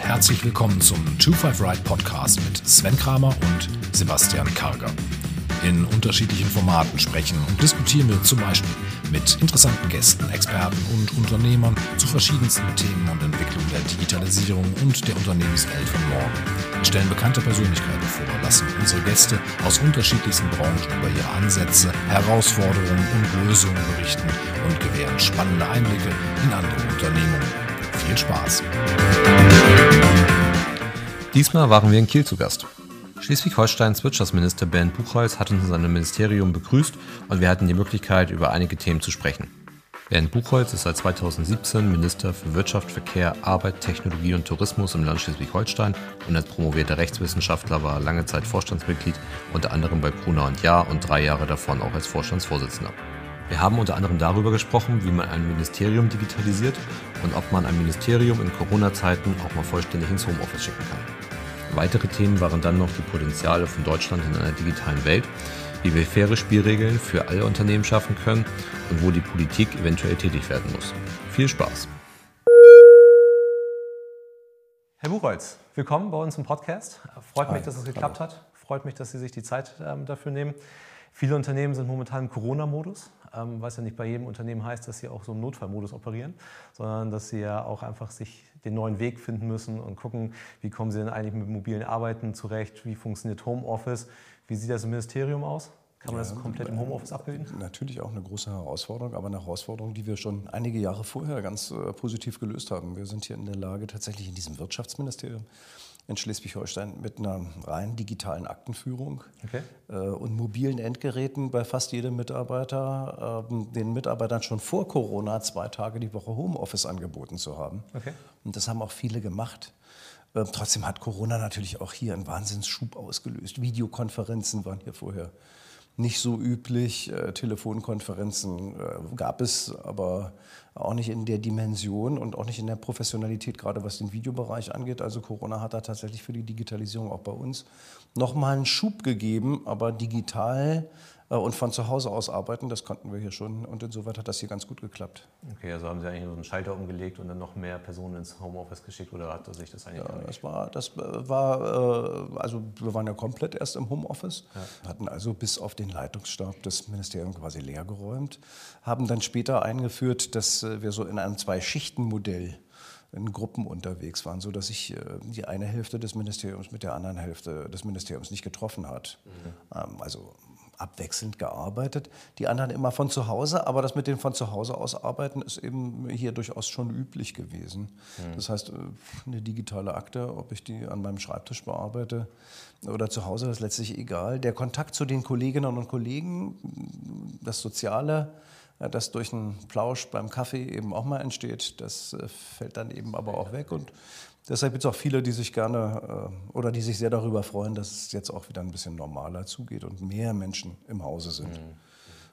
herzlich willkommen zum 25 Ride Podcast mit Sven Kramer und Sebastian Karger. In unterschiedlichen Formaten sprechen und diskutieren wir zum Beispiel mit interessanten Gästen, Experten und Unternehmern zu verschiedensten Themen und Entwicklungen der Digitalisierung und der Unternehmenswelt von morgen. Wir stellen bekannte Persönlichkeiten vor, lassen unsere Gäste aus unterschiedlichsten Branchen über ihre Ansätze, Herausforderungen und Lösungen berichten und gewähren spannende Einblicke in andere Unternehmungen. Viel Spaß! Diesmal waren wir in Kiel zu Gast. Schleswig-Holsteins Wirtschaftsminister Bernd Buchholz hat uns in seinem Ministerium begrüßt und wir hatten die Möglichkeit, über einige Themen zu sprechen. Bernd Buchholz ist seit 2017 Minister für Wirtschaft, Verkehr, Arbeit, Technologie und Tourismus im Land Schleswig-Holstein und als promovierter Rechtswissenschaftler war er lange Zeit Vorstandsmitglied, unter anderem bei Brunner und Jahr und drei Jahre davon auch als Vorstandsvorsitzender. Wir haben unter anderem darüber gesprochen, wie man ein Ministerium digitalisiert und ob man ein Ministerium in Corona-Zeiten auch mal vollständig ins Homeoffice schicken kann. Weitere Themen waren dann noch die Potenziale von Deutschland in einer digitalen Welt, wie wir faire Spielregeln für alle Unternehmen schaffen können und wo die Politik eventuell tätig werden muss. Viel Spaß! Herr Buchholz, willkommen bei uns im Podcast. Freut mich, dass es geklappt hat. Freut mich, dass Sie sich die Zeit ähm, dafür nehmen. Viele Unternehmen sind momentan im Corona-Modus, was ja nicht bei jedem Unternehmen heißt, dass sie auch so im Notfallmodus operieren, sondern dass sie ja auch einfach sich den neuen Weg finden müssen und gucken, wie kommen sie denn eigentlich mit mobilen Arbeiten zurecht, wie funktioniert Homeoffice, wie sieht das im Ministerium aus? Kann man ja, das komplett im Homeoffice abbilden? Natürlich auch eine große Herausforderung, aber eine Herausforderung, die wir schon einige Jahre vorher ganz äh, positiv gelöst haben. Wir sind hier in der Lage, tatsächlich in diesem Wirtschaftsministerium in Schleswig-Holstein mit einer rein digitalen Aktenführung okay. äh, und mobilen Endgeräten bei fast jedem Mitarbeiter, äh, den Mitarbeitern schon vor Corona zwei Tage die Woche Homeoffice angeboten zu haben. Okay. Und das haben auch viele gemacht. Äh, trotzdem hat Corona natürlich auch hier einen Wahnsinnsschub ausgelöst. Videokonferenzen waren hier vorher nicht so üblich. Äh, Telefonkonferenzen äh, gab es, aber auch nicht in der Dimension und auch nicht in der Professionalität, gerade was den Videobereich angeht. Also Corona hat da tatsächlich für die Digitalisierung auch bei uns nochmal einen Schub gegeben, aber digital und von zu Hause aus arbeiten. Das konnten wir hier schon und insoweit hat das hier ganz gut geklappt. Okay, also haben Sie eigentlich so einen Schalter umgelegt und dann noch mehr Personen ins Homeoffice geschickt oder hat sich das eigentlich? Ja, das war, das war, äh, also wir waren ja komplett erst im Homeoffice, ja. hatten also bis auf den Leitungsstab des Ministeriums quasi leergeräumt, haben dann später eingeführt, dass äh, wir so in einem Zwei-Schichten-Modell in Gruppen unterwegs waren, sodass sich die eine Hälfte des Ministeriums mit der anderen Hälfte des Ministeriums nicht getroffen hat. Mhm. Ähm, also abwechselnd gearbeitet, die anderen immer von zu Hause, aber das mit dem von zu Hause aus arbeiten ist eben hier durchaus schon üblich gewesen. Mhm. Das heißt, äh, eine digitale Akte, ob ich die an meinem Schreibtisch bearbeite oder zu Hause, ist letztlich egal. Der Kontakt zu den Kolleginnen und Kollegen, das Soziale, das durch einen Plausch beim Kaffee eben auch mal entsteht, das äh, fällt dann eben aber auch weg und Deshalb gibt es auch viele, die sich gerne äh, oder die sich sehr darüber freuen, dass es jetzt auch wieder ein bisschen normaler zugeht und mehr Menschen im Hause sind. Mhm.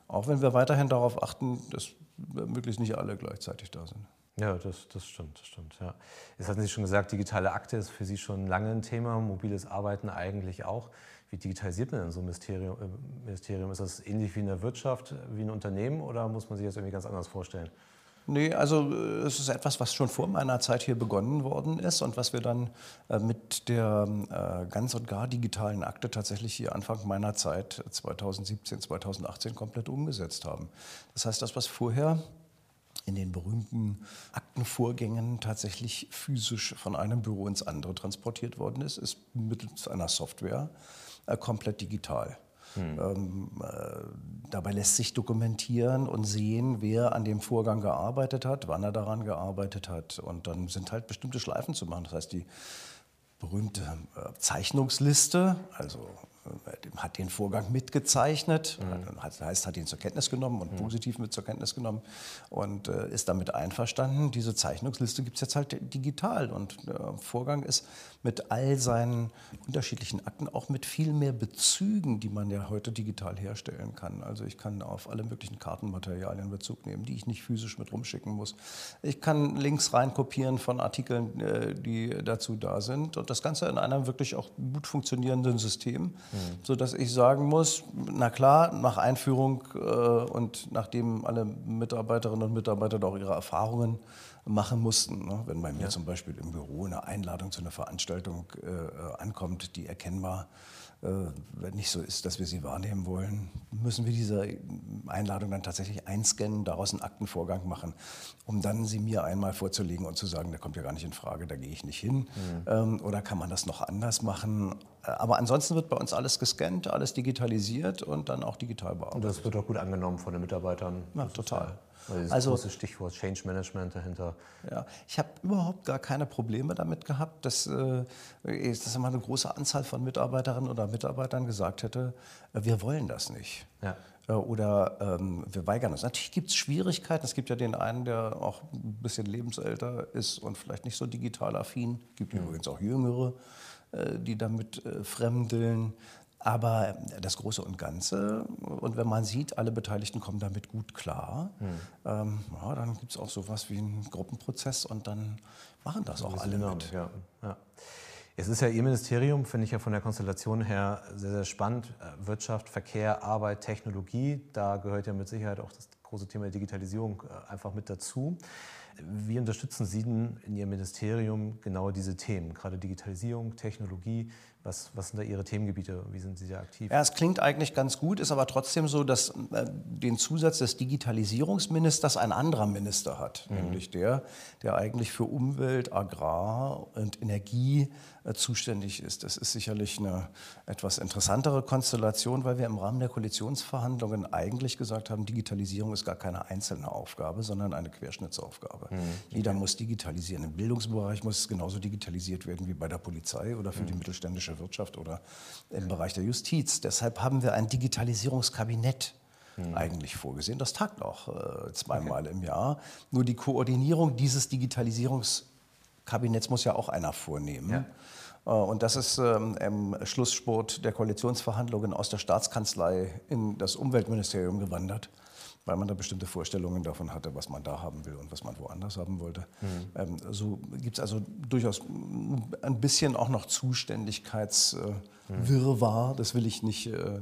Auch wenn wir weiterhin darauf achten, dass möglichst nicht alle gleichzeitig da sind. Ja, das, das stimmt, das stimmt. Ja. Jetzt hatten Sie schon gesagt, digitale Akte ist für Sie schon lange ein Thema, mobiles Arbeiten eigentlich auch. Wie digitalisiert man denn so ein Ministerium, äh, Ministerium? Ist das ähnlich wie in der Wirtschaft, wie ein Unternehmen oder muss man sich das irgendwie ganz anders vorstellen? Nee, also äh, es ist etwas, was schon vor meiner Zeit hier begonnen worden ist und was wir dann äh, mit der äh, ganz und gar digitalen Akte tatsächlich hier Anfang meiner Zeit 2017, 2018 komplett umgesetzt haben. Das heißt, das, was vorher in den berühmten Aktenvorgängen tatsächlich physisch von einem Büro ins andere transportiert worden ist, ist mittels einer Software komplett digital. Hm. Ähm, äh, dabei lässt sich dokumentieren und sehen, wer an dem Vorgang gearbeitet hat, wann er daran gearbeitet hat. Und dann sind halt bestimmte Schleifen zu machen. Das heißt, die berühmte äh, Zeichnungsliste, also hat den Vorgang mitgezeichnet, mhm. das heißt, hat ihn zur Kenntnis genommen und mhm. positiv mit zur Kenntnis genommen und äh, ist damit einverstanden. Diese Zeichnungsliste gibt es jetzt halt digital und der Vorgang ist mit all seinen unterschiedlichen Akten auch mit viel mehr Bezügen, die man ja heute digital herstellen kann. Also ich kann auf alle möglichen Kartenmaterialien Bezug nehmen, die ich nicht physisch mit rumschicken muss. Ich kann Links reinkopieren von Artikeln, äh, die dazu da sind und das Ganze in einem wirklich auch gut funktionierenden System. Mhm. sodass ich sagen muss, na klar, nach Einführung äh, und nachdem alle Mitarbeiterinnen und Mitarbeiter auch ihre Erfahrungen machen mussten, ne? wenn bei mir ja. zum Beispiel im Büro eine Einladung zu einer Veranstaltung äh, ankommt, die erkennbar äh, nicht so ist, dass wir sie wahrnehmen wollen, müssen wir diese Einladung dann tatsächlich einscannen, daraus einen Aktenvorgang machen, um dann sie mir einmal vorzulegen und zu sagen, der kommt ja gar nicht in Frage, da gehe ich nicht hin. Mhm. Ähm, oder kann man das noch anders machen? Äh, aber ansonsten wird bei uns alles gescannt, alles digitalisiert und dann auch digital bearbeitet. Und das wird auch gut angenommen von den Mitarbeitern. Ja, total. Das also große Stichwort Change Management dahinter. Ja, ich habe überhaupt gar keine Probleme damit gehabt, dass, äh, dass immer eine große Anzahl von Mitarbeiterinnen oder Mitarbeitern gesagt hätte, äh, wir wollen das nicht. Ja. Äh, oder ähm, wir weigern uns. Natürlich gibt es Schwierigkeiten. Es gibt ja den einen, der auch ein bisschen lebensälter ist und vielleicht nicht so digital affin. Es gibt mhm. übrigens auch Jüngere, äh, die damit äh, fremdeln. Aber das Große und Ganze, und wenn man sieht, alle Beteiligten kommen damit gut klar, mhm. ähm, ja, dann gibt es auch sowas wie einen Gruppenprozess und dann machen das auch alle mit. Ja, ja. Es ist ja Ihr Ministerium, finde ich ja von der Konstellation her sehr, sehr spannend. Äh, Wirtschaft, Verkehr, Arbeit, Technologie, da gehört ja mit Sicherheit auch das große Thema Digitalisierung äh, einfach mit dazu. Wie unterstützen Sie denn in Ihrem Ministerium genau diese Themen, gerade Digitalisierung, Technologie? Was, was sind da Ihre Themengebiete? Wie sind Sie da aktiv? Ja, es klingt eigentlich ganz gut, ist aber trotzdem so, dass äh, den Zusatz des Digitalisierungsministers ein anderer Minister hat, mhm. nämlich der, der eigentlich für Umwelt, Agrar und Energie zuständig ist. Das ist sicherlich eine etwas interessantere Konstellation, weil wir im Rahmen der Koalitionsverhandlungen eigentlich gesagt haben, Digitalisierung ist gar keine einzelne Aufgabe, sondern eine Querschnittsaufgabe. Mhm. Jeder muss digitalisieren. Im Bildungsbereich muss es genauso digitalisiert werden wie bei der Polizei oder für mhm. die mittelständische Wirtschaft oder im Bereich der Justiz. Deshalb haben wir ein Digitalisierungskabinett hm. eigentlich vorgesehen. Das tagt auch äh, zweimal okay. im Jahr. Nur die Koordinierung dieses Digitalisierungskabinetts muss ja auch einer vornehmen. Ja. Äh, und das ist ähm, im Schlusssport der Koalitionsverhandlungen aus der Staatskanzlei in das Umweltministerium gewandert weil man da bestimmte Vorstellungen davon hatte, was man da haben will und was man woanders haben wollte. Mhm. Ähm, so gibt es also durchaus ein bisschen auch noch Zuständigkeitswirrwarr, mhm. das will ich nicht äh,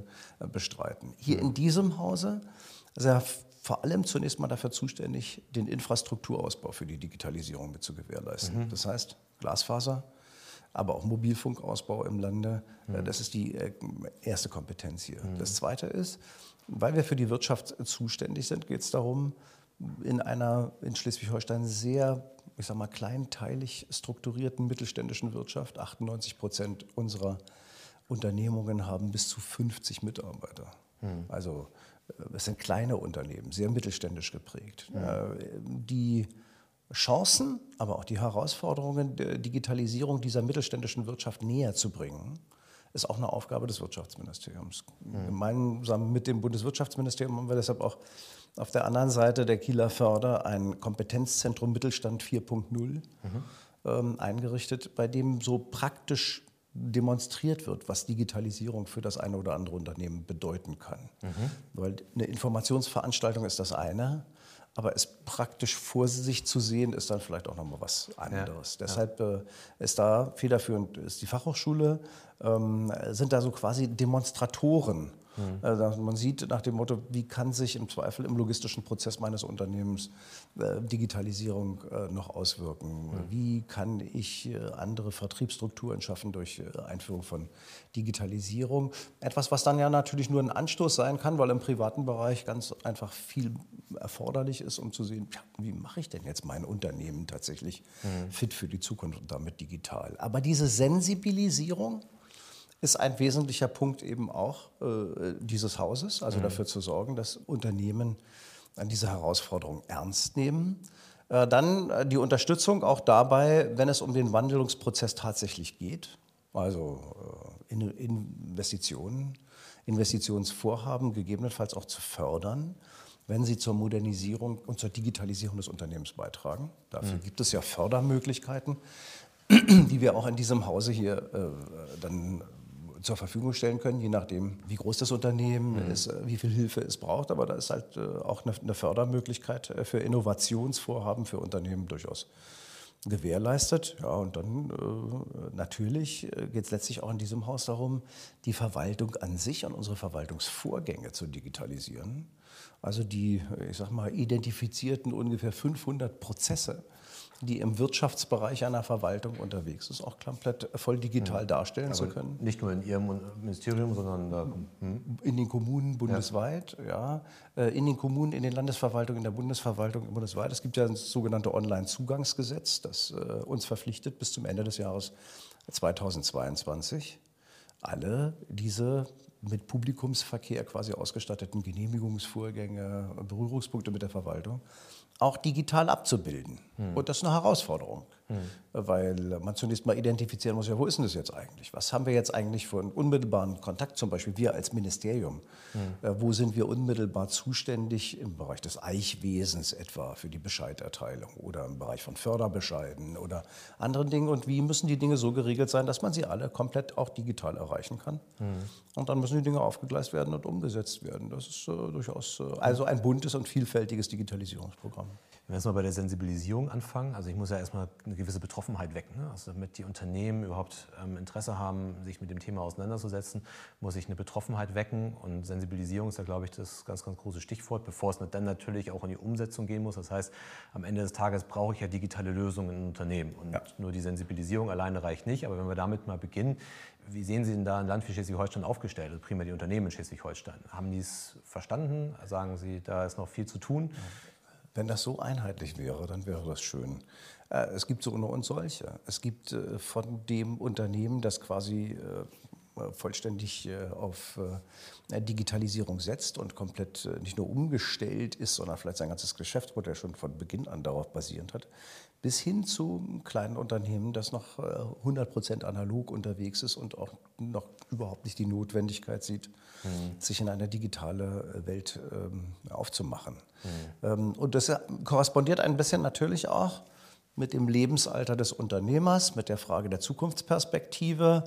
bestreiten. Hier in diesem Hause er vor allem zunächst mal dafür zuständig, den Infrastrukturausbau für die Digitalisierung mit zu gewährleisten. Mhm. Das heißt Glasfaser, aber auch Mobilfunkausbau im Lande. Mhm. Das ist die äh, erste Kompetenz hier. Mhm. Das zweite ist, weil wir für die Wirtschaft zuständig sind, geht es darum, in einer in Schleswig-Holstein sehr, ich sag mal, kleinteilig strukturierten mittelständischen Wirtschaft, 98 Prozent unserer Unternehmungen haben bis zu 50 Mitarbeiter. Hm. Also äh, es sind kleine Unternehmen, sehr mittelständisch geprägt. Hm. Die Chancen, aber auch die Herausforderungen der Digitalisierung dieser mittelständischen Wirtschaft näher zu bringen ist auch eine Aufgabe des Wirtschaftsministeriums. Mhm. Gemeinsam mit dem Bundeswirtschaftsministerium haben wir deshalb auch auf der anderen Seite der Kieler Förder ein Kompetenzzentrum Mittelstand 4.0 mhm. ähm, eingerichtet, bei dem so praktisch demonstriert wird, was Digitalisierung für das eine oder andere Unternehmen bedeuten kann. Mhm. Weil eine Informationsveranstaltung ist das eine, aber es praktisch vor sich zu sehen, ist dann vielleicht auch nochmal was anderes. Ja, Deshalb ja. Äh, ist da federführend ist die Fachhochschule, ähm, sind da so quasi Demonstratoren Mhm. Also man sieht nach dem Motto, wie kann sich im Zweifel im logistischen Prozess meines Unternehmens äh, Digitalisierung äh, noch auswirken? Mhm. Wie kann ich äh, andere Vertriebsstrukturen schaffen durch äh, Einführung von Digitalisierung? Etwas, was dann ja natürlich nur ein Anstoß sein kann, weil im privaten Bereich ganz einfach viel erforderlich ist, um zu sehen, ja, wie mache ich denn jetzt mein Unternehmen tatsächlich mhm. fit für die Zukunft und damit digital. Aber diese Sensibilisierung, ist ein wesentlicher Punkt eben auch äh, dieses Hauses, also mhm. dafür zu sorgen, dass Unternehmen an diese Herausforderung ernst nehmen. Äh, dann äh, die Unterstützung auch dabei, wenn es um den Wandlungsprozess tatsächlich geht, also äh, in, Investitionen, Investitionsvorhaben gegebenenfalls auch zu fördern, wenn sie zur Modernisierung und zur Digitalisierung des Unternehmens beitragen. Dafür mhm. gibt es ja Fördermöglichkeiten, die wir auch in diesem Hause hier äh, dann zur Verfügung stellen können, je nachdem, wie groß das Unternehmen mhm. ist, äh, wie viel Hilfe es braucht. Aber da ist halt äh, auch eine, Fördermöglichkeit äh, für Innovationsvorhaben für Unternehmen durchaus gewährleistet. Ja, und dann äh, natürlich geht es letztlich auch in diesem Haus darum, die Verwaltung an sich und unsere Verwaltungsvorgänge zu digitalisieren. Also die, ich sag mal, identifizierten ungefähr 500 Prozesse, die im Wirtschaftsbereich einer Verwaltung unterwegs ist, auch komplett voll digital ja. darstellen Aber zu können. Nicht nur in Ihrem Ministerium, sondern da, hm? in den Kommunen bundesweit, ja. ja. Äh, in den Kommunen, in den Landesverwaltungen, in der Bundesverwaltung bundesweit. Es gibt ja das sogenannte Online-Zugangsgesetz, das äh, uns verpflichtet, bis zum Ende des Jahres 2022 alle diese mit Publikumsverkehr quasi ausgestatteten Genehmigungsvorgänge, Berührungspunkte mit der Verwaltung auch digital abzubilden. Hm. Und das ist eine Herausforderung. Hm. Weil man zunächst mal identifizieren muss, ja, wo ist denn das jetzt eigentlich? Was haben wir jetzt eigentlich für einen unmittelbaren Kontakt, zum Beispiel wir als Ministerium? Hm. Äh, wo sind wir unmittelbar zuständig im Bereich des Eichwesens etwa für die Bescheiderteilung oder im Bereich von Förderbescheiden oder anderen Dingen? Und wie müssen die Dinge so geregelt sein, dass man sie alle komplett auch digital erreichen kann? Hm. Und dann müssen die Dinge aufgegleist werden und umgesetzt werden. Das ist äh, durchaus äh, also ein buntes und vielfältiges Digitalisierungsprogramm. Wenn wir jetzt mal bei der Sensibilisierung anfangen, also ich muss ja erstmal eine gewisse Betroffenheit wecken. Ne? Also damit die Unternehmen überhaupt ähm, Interesse haben, sich mit dem Thema auseinanderzusetzen, muss ich eine Betroffenheit wecken. Und Sensibilisierung ist ja, glaube ich, das ganz, ganz große Stichwort, bevor es dann natürlich auch in die Umsetzung gehen muss. Das heißt, am Ende des Tages brauche ich ja digitale Lösungen in Unternehmen. Und ja. nur die Sensibilisierung alleine reicht nicht. Aber wenn wir damit mal beginnen, wie sehen Sie denn da ein Land wie Schleswig-Holstein aufgestellt, also primär die Unternehmen in Schleswig-Holstein? Haben die es verstanden? Sagen Sie, da ist noch viel zu tun? Wenn das so einheitlich wäre, dann wäre das schön. Äh, es gibt so und uns solche. Es gibt äh, von dem Unternehmen, das quasi äh, vollständig auf Digitalisierung setzt und komplett nicht nur umgestellt ist, sondern vielleicht sein ganzes Geschäftsmodell schon von Beginn an darauf basierend hat, bis hin zu kleinen Unternehmen, das noch 100 Prozent analog unterwegs ist und auch noch überhaupt nicht die Notwendigkeit sieht, mhm. sich in eine digitale Welt ähm, aufzumachen. Mhm. Ähm, und das korrespondiert ein bisschen natürlich auch mit dem Lebensalter des Unternehmers, mit der Frage der Zukunftsperspektive.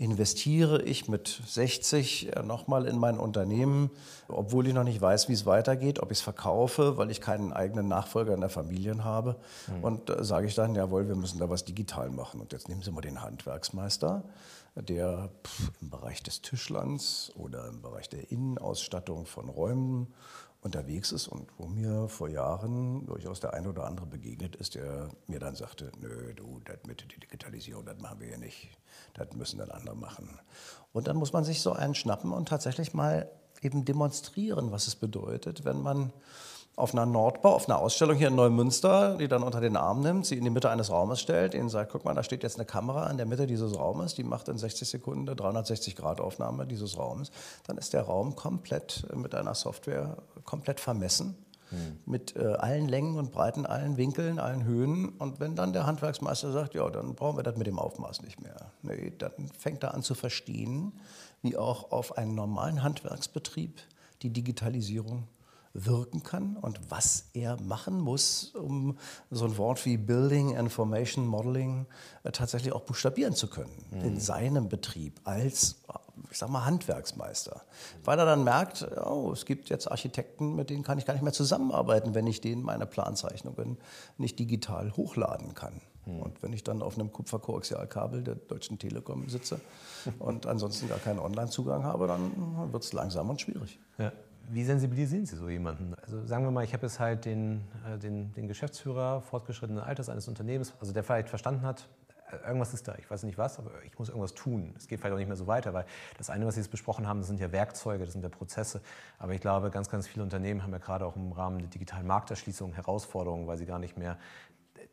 Investiere ich mit 60 äh, nochmal in mein Unternehmen, obwohl ich noch nicht weiß, wie es weitergeht, ob ich es verkaufe, weil ich keinen eigenen Nachfolger in der Familie habe. Mhm. Und äh, sage ich dann, jawohl, wir müssen da was digital machen. Und jetzt nehmen Sie mal den Handwerksmeister, der pff, im Bereich des Tischlands oder im Bereich der Innenausstattung von Räumen unterwegs ist und wo mir vor Jahren durchaus der eine oder andere begegnet ist, der mir dann sagte, nö, du, das mit der Digitalisierung, das machen wir ja nicht, das müssen dann andere machen. Und dann muss man sich so einen schnappen und tatsächlich mal eben demonstrieren, was es bedeutet, wenn man auf einer Nordbau, auf einer Ausstellung hier in Neumünster, die dann unter den Arm nimmt, sie in die Mitte eines Raumes stellt, ihnen sagt, guck mal, da steht jetzt eine Kamera in der Mitte dieses Raumes, die macht in 60 Sekunden eine 360-Grad-Aufnahme dieses Raumes, dann ist der Raum komplett mit einer Software komplett vermessen. Hm. Mit äh, allen Längen und Breiten, allen Winkeln, allen Höhen. Und wenn dann der Handwerksmeister sagt, ja, dann brauchen wir das mit dem Aufmaß nicht mehr. Nee, dann fängt er an zu verstehen, wie auch auf einen normalen Handwerksbetrieb die Digitalisierung wirken kann und was er machen muss, um so ein Wort wie Building Information Modeling äh, tatsächlich auch buchstabieren zu können mhm. in seinem Betrieb als ich sag mal Handwerksmeister, weil er dann merkt, oh, es gibt jetzt Architekten, mit denen kann ich gar nicht mehr zusammenarbeiten, wenn ich denen meine Planzeichnungen nicht digital hochladen kann. Mhm. Und wenn ich dann auf einem Kupferkoaxialkabel der Deutschen Telekom sitze und ansonsten gar keinen Online-Zugang habe, dann wird es langsam und schwierig. Ja. Wie sensibilisieren Sie so jemanden? Also sagen wir mal, ich habe jetzt halt den, äh, den, den Geschäftsführer fortgeschrittenen Alters eines Unternehmens, also der vielleicht verstanden hat, äh, irgendwas ist da, ich weiß nicht was, aber ich muss irgendwas tun. Es geht vielleicht auch nicht mehr so weiter, weil das eine, was Sie jetzt besprochen haben, das sind ja Werkzeuge, das sind ja Prozesse. Aber ich glaube, ganz, ganz viele Unternehmen haben ja gerade auch im Rahmen der digitalen Markterschließung Herausforderungen, weil sie gar nicht mehr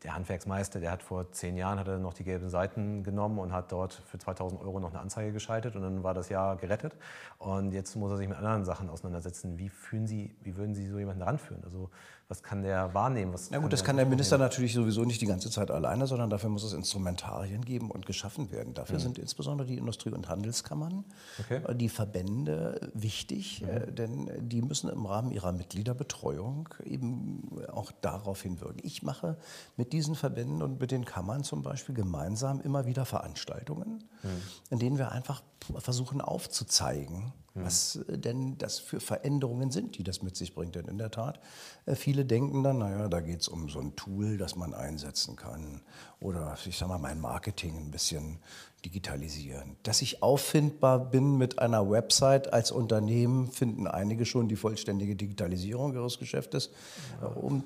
der Handwerksmeister, der hat vor zehn Jahren hat er noch die gelben Seiten genommen und hat dort für 2000 Euro noch eine Anzeige geschaltet und dann war das Jahr gerettet. Und jetzt muss er sich mit anderen Sachen auseinandersetzen. Wie fühlen Sie, wie würden Sie so jemanden ranführen? Also was kann der wahrnehmen? Was ja gut, das kann der Minister natürlich sowieso nicht die ganze Zeit alleine, sondern dafür muss es Instrumentarien geben und geschaffen werden. Dafür mhm. sind insbesondere die Industrie- und Handelskammern, okay. Äh, die Verbände wichtig, mhm. Äh, denn die müssen im Rahmen ihrer Mitgliederbetreuung eben auch darauf hinwirken. Ich mache mit diesen Verbänden und mit den Kammern zum Beispiel gemeinsam immer wieder Veranstaltungen, mhm. in denen wir einfach versuchen aufzuzeigen, was äh, denn das für Veränderungen sind, die das mit sich bringt. Denn in der Tat, äh, viele denken dann, naja, da geht es um so ein Tool, das man einsetzen kann oder ich sage mal, mein Marketing ein bisschen digitalisieren. Dass ich auffindbar bin mit einer Website als Unternehmen, finden einige schon die vollständige Digitalisierung ihres Geschäftes, ja. um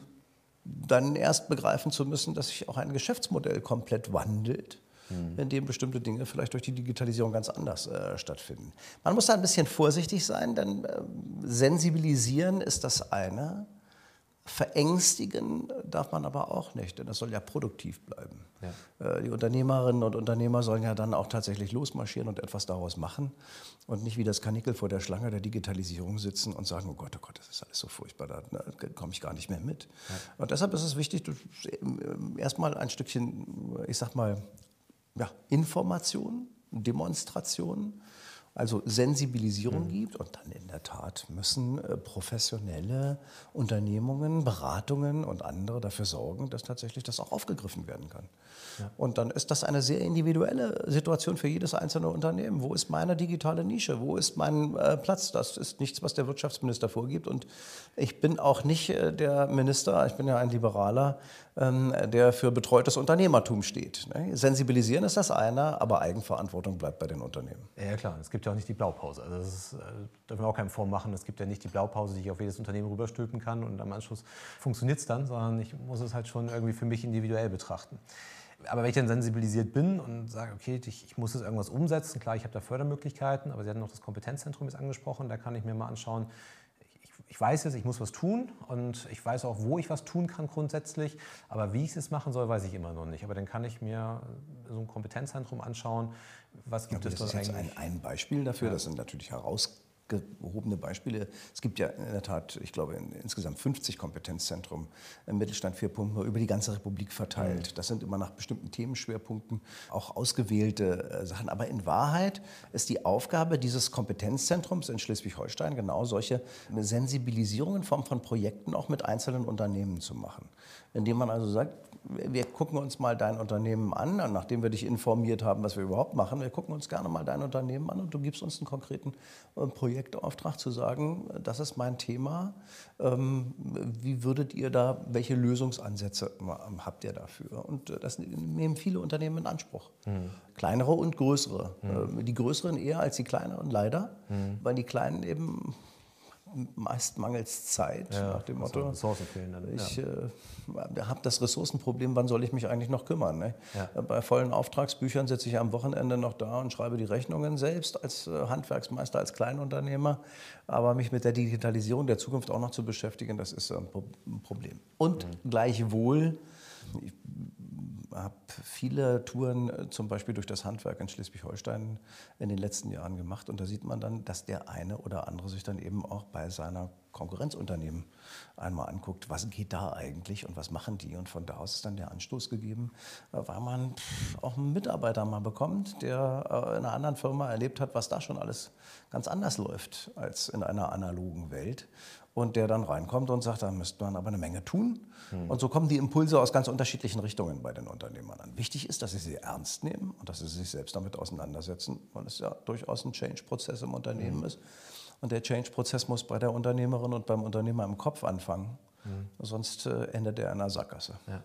dann erst begreifen zu müssen, dass sich auch ein Geschäftsmodell komplett wandelt mhm. in dem bestimmte Dinge vielleicht durch die Digitalisierung ganz anders äh, stattfinden. Man muss da ein bisschen vorsichtig sein, denn äh, sensibilisieren ist das eine. Verängstigen darf man aber auch nicht, denn das soll ja produktiv bleiben. Ja. Äh, die Unternehmerinnen und Unternehmer sollen ja dann auch tatsächlich losmarschieren und etwas daraus machen und nicht wie das Kanickel vor der Schlange der Digitalisierung sitzen und sagen, oh Gott, oh Gott, das ist alles so furchtbar, da komme ich gar nicht mehr mit. Ja. Und deshalb ist es wichtig, erstmal ein Stückchen, ich sag mal, ja, Information, Demonstration, also Sensibilisierung mhm. gibt. Und dann in der Tat müssen äh, professionelle Unternehmungen, Beratungen und andere dafür sorgen, dass tatsächlich das auch aufgegriffen werden kann. Ja. Und dann ist das eine sehr individuelle Situation für jedes einzelne Unternehmen. Wo ist meine digitale Nische? Wo ist mein äh, Platz? Das ist nichts, was der Wirtschaftsminister vorgibt. Und ich bin auch nicht äh, der Minister, ich bin ja ein Liberaler, der für betreutes Unternehmertum steht. Ne? Sensibilisieren ist das eine, aber Eigenverantwortung bleibt bei den Unternehmen. Ja, klar. Es gibt ja auch nicht die Blaupause. Also das ist, äh, dürfen wir auch keinen vormachen. Es gibt ja nicht die Blaupause, die ich auf jedes Unternehmen rüberstülpen kann und am Anschluss funktioniert es dann, sondern ich muss es halt schon irgendwie für mich individuell betrachten. Aber wenn ich dann sensibilisiert bin und sage, okay, ich, ich muss jetzt irgendwas umsetzen, klar, ich habe da Fördermöglichkeiten, aber Sie hatten noch das Kompetenzzentrum jetzt angesprochen, da kann ich mir mal anschauen, ich, weiß jetzt, ich muss was tun und ich weiß auch, wo ich was tun kann grundsätzlich, aber wie ich es machen soll, weiß ich immer noch nicht. Aber dann kann ich mir so ein Kompetenzzentrum anschauen, was gibt ja, es dort eigentlich. Das ist jetzt ein, ein Beispiel dafür, ja. das sind natürlich heraus gehobene Beispiele. Es gibt ja in der Tat, ich glaube, in, insgesamt 50 Kompetenzzentren im Mittelstand 4.0 über die ganze Republik verteilt. Mhm. Das sind immer nach bestimmten Themenschwerpunkten auch ausgewählte äh, Sachen. Aber in Wahrheit ist die Aufgabe dieses Kompetenzzentrums in Schleswig-Holstein genau solche Sensibilisierungen in Form von Projekten auch mit einzelnen Unternehmen zu machen. Indem man also sagt, wir gucken uns mal dein Unternehmen an, nachdem wir dich informiert haben, was wir überhaupt machen. Wir gucken uns gerne mal dein Unternehmen an und du gibst uns einen konkreten äh, Projektauftrag zu sagen, das ist mein Thema. Ähm, wie würdet ihr da, welche Lösungsansätze habt ihr dafür? Und äh, das nehmen viele Unternehmen in Anspruch. Mhm. Kleinere und größere. Mhm. Die größeren eher als die kleineren, leider, mhm. weil die kleinen eben meist mangels Zeit, ja, nach dem Motto. Ressourcen fehlen dann. Ich ja. äh, habe das Ressourcenproblem, wann soll ich mich eigentlich noch kümmern? Ne? Ja. Bei vollen Auftragsbüchern sitze ich am Wochenende noch da und schreibe die Rechnungen selbst als äh, Handwerksmeister, als Kleinunternehmer. Aber mich mit der Digitalisierung der Zukunft auch noch zu beschäftigen, das ist ein Problem. Und mhm. gleichwohl, ich habe viele Touren äh, zum Beispiel durch das Handwerk in Schleswig-Holstein in den letzten Jahren gemacht. Und da sieht man dann, dass der eine oder andere sich dann eben auch bei seiner Konkurrenzunternehmen einmal anguckt, was geht da eigentlich und was machen die und von da aus ist dann der Anstoß gegeben, äh, weil man auch einen Mitarbeiter mal bekommt, der äh, in einer anderen Firma erlebt hat, was da schon alles ganz anders läuft als in einer analogen Welt und der dann reinkommt und sagt, da müsste man aber eine Menge tun. Mhm. Und so kommen die Impulse aus ganz unterschiedlichen Richtungen bei den Unternehmern an. Wichtig ist, dass sie sie ernst nehmen und dass sie sich selbst damit auseinandersetzen, weil es ja durchaus ein Change-Prozess im Unternehmen mhm. ist. Und der Change-Prozess muss bei der Unternehmerin und beim Unternehmer im Kopf anfangen. Mhm. Sonst äh, endet er in einer Sackgasse. Ja.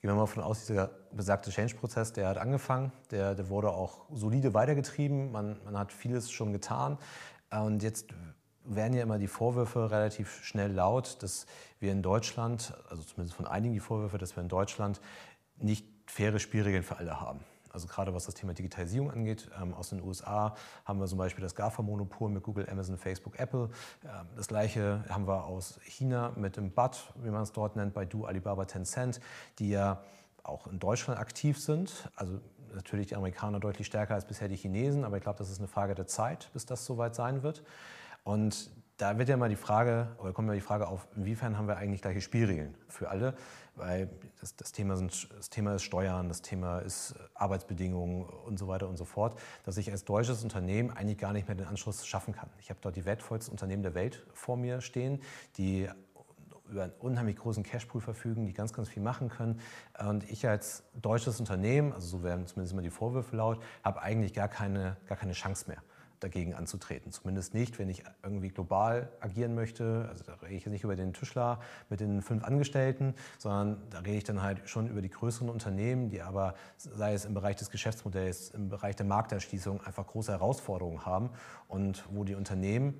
Gehen wir mal davon aus, dieser besagte Change-Prozess, der hat angefangen, der, der wurde auch solide weitergetrieben, man, man hat vieles schon getan. Und jetzt werden ja immer die Vorwürfe relativ schnell laut, dass wir in Deutschland, also zumindest von einigen die Vorwürfe, dass wir in Deutschland nicht faire Spielregeln für alle haben. Also gerade was das Thema Digitalisierung angeht, ähm, aus den USA haben wir zum Beispiel das GAFA-Monopol mit Google, Amazon, Facebook, Apple. Ähm, das gleiche haben wir aus China mit dem BAT, wie man es dort nennt, bei Du, Alibaba, Tencent, die ja auch in Deutschland aktiv sind. Also natürlich die Amerikaner deutlich stärker als bisher die Chinesen, aber ich glaube, das ist eine Frage der Zeit, bis das soweit sein wird. Und da wird ja mal die Frage, oder kommt mal die Frage auf, inwiefern haben wir eigentlich gleiche Spielregeln für alle? Weil das, das, Thema sind, das Thema ist Steuern, das Thema ist Arbeitsbedingungen und so weiter und so fort, dass ich als deutsches Unternehmen eigentlich gar nicht mehr den Anschluss schaffen kann. Ich habe dort die wertvollsten Unternehmen der Welt vor mir stehen, die über einen unheimlich großen Cashpool verfügen, die ganz, ganz viel machen können. Und ich als deutsches Unternehmen, also so werden zumindest immer die Vorwürfe laut, habe eigentlich gar keine, gar keine Chance mehr dagegen anzutreten. Zumindest nicht, wenn ich irgendwie global agieren möchte. Also da rede ich nicht über den Tischler mit den fünf Angestellten, sondern da rede ich dann halt schon über die größeren Unternehmen, die aber, sei es im Bereich des Geschäftsmodells, im Bereich der Markterschließung, einfach große Herausforderungen haben und wo die Unternehmen,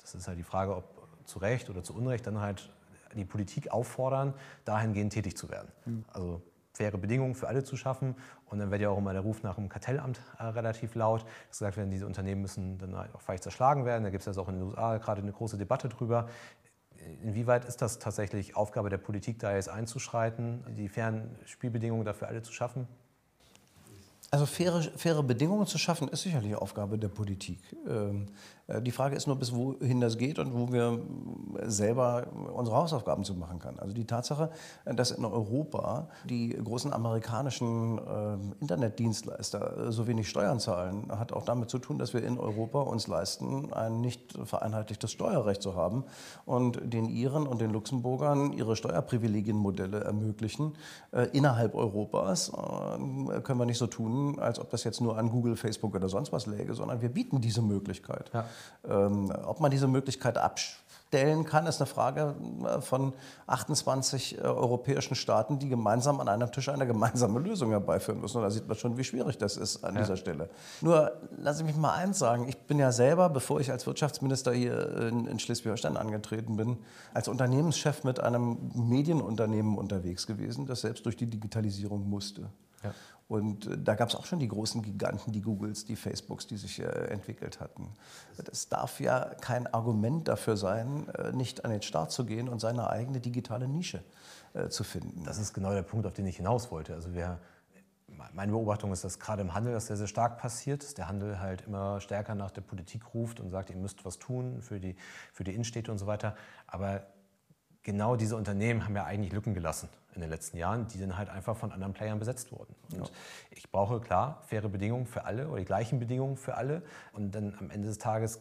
das ist halt die Frage, ob zu Recht oder zu Unrecht, dann halt die Politik auffordern, dahingehend tätig zu werden. Mhm. Also faire Bedingungen für alle zu schaffen. Und dann wird ja auch immer der Ruf nach dem Kartellamt äh, relativ laut, dass gesagt wird, diese Unternehmen müssen dann halt auch vielleicht zerschlagen werden. Da gibt es ja auch in den USA gerade eine große Debatte drüber. Inwieweit ist das tatsächlich Aufgabe der Politik, da jetzt einzuschreiten, die fairen Spielbedingungen dafür alle zu schaffen? Also faire, faire Bedingungen zu schaffen, ist sicherlich Aufgabe der Politik. Ähm, äh, die Frage ist nur, bis wohin das geht und wo wir selber unsere Hausaufgaben zu machen können. Also die Tatsache, dass in Europa die großen amerikanischen ähm, Internetdienstleister so wenig Steuern zahlen, hat auch damit zu tun, dass wir in Europa uns leisten, ein nicht vereinheitlichtes Steuerrecht zu haben und den Iren und den Luxemburgern ihre Steuerprivilegienmodelle ermöglichen. Äh, innerhalb Europas äh, können wir nicht so tun, als ob das jetzt nur an Google, Facebook oder sonst was läge, sondern wir bieten diese Möglichkeit. Ja. Ähm, ob man diese Möglichkeit abstellen kann, ist eine Frage äh, von 28 äh, europäischen Staaten, die gemeinsam an einem Tisch eine gemeinsame Lösung herbeiführen müssen. Und da sieht man schon, wie schwierig das ist an ja. dieser Stelle. Nur, lasse ich mich mal eins sagen. Ich bin ja selber, bevor ich als Wirtschaftsminister hier in, in Schleswig-Holstein angetreten bin, als Unternehmenschef mit einem Medienunternehmen unterwegs gewesen, das selbst durch die Digitalisierung musste. Ja. Und äh, da gab es auch schon die großen Giganten, die Googles, die Facebooks, die sich äh, entwickelt hatten. Das darf ja kein Argument dafür sein, äh, nicht an den Start zu gehen und seine eigene digitale Nische zu finden. Das ist genau der Punkt, auf den ich hinaus wollte. Also wir, meine Beobachtung ist, dass gerade im Handel das sehr, sehr stark passiert, dass der Handel halt immer stärker nach der Politik ruft und sagt, ihr müsst was tun für die, für die Innenstädte und so weiter. Aber genau diese Unternehmen haben ja eigentlich Lücken gelassen in den letzten Jahren, die dann halt einfach von anderen Playern besetzt wurden. Und ja. ich brauche klar faire Bedingungen für alle oder die gleichen Bedingungen für alle. Und dann am Ende des Tages,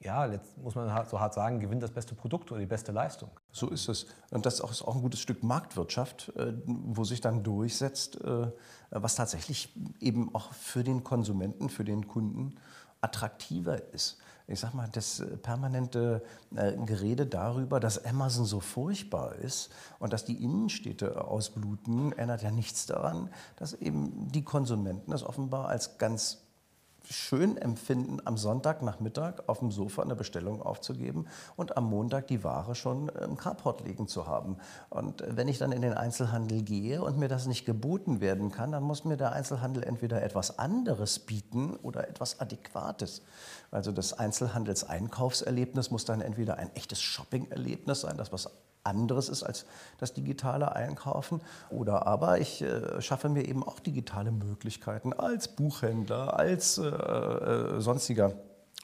ja, muss man so hart sagen, gewinnt das beste Produkt oder die beste Leistung. So ist es. Und das ist auch ein gutes Stück Marktwirtschaft, äh, wo sich dann durchsetzt, äh, was tatsächlich eben auch für den Konsumenten, für den Kunden attraktiver ist. Ich sag mal, das äh, permanente äh, Gerede darüber, dass Amazon so furchtbar ist und dass die Innenstädte ausbluten, ändert ja nichts daran, dass eben die Konsumenten das offenbar als ganz schön empfinden, am Sonntagnachmittag auf dem Sofa eine Bestellung aufzugeben und am Montag die Ware schon im Carport liegen zu haben. Und wenn ich dann in den Einzelhandel gehe und mir das nicht geboten werden kann, dann muss mir der Einzelhandel entweder etwas anderes bieten oder etwas Adäquates. Also das Einzelhandelseinkaufserlebnis muss dann entweder ein echtes Shopping-Erlebnis sein, das was anderes ist als das digitale Einkaufen. Oder aber ich äh, schaffe mir eben auch digitale Möglichkeiten als Buchhändler, als äh, äh, sonstiger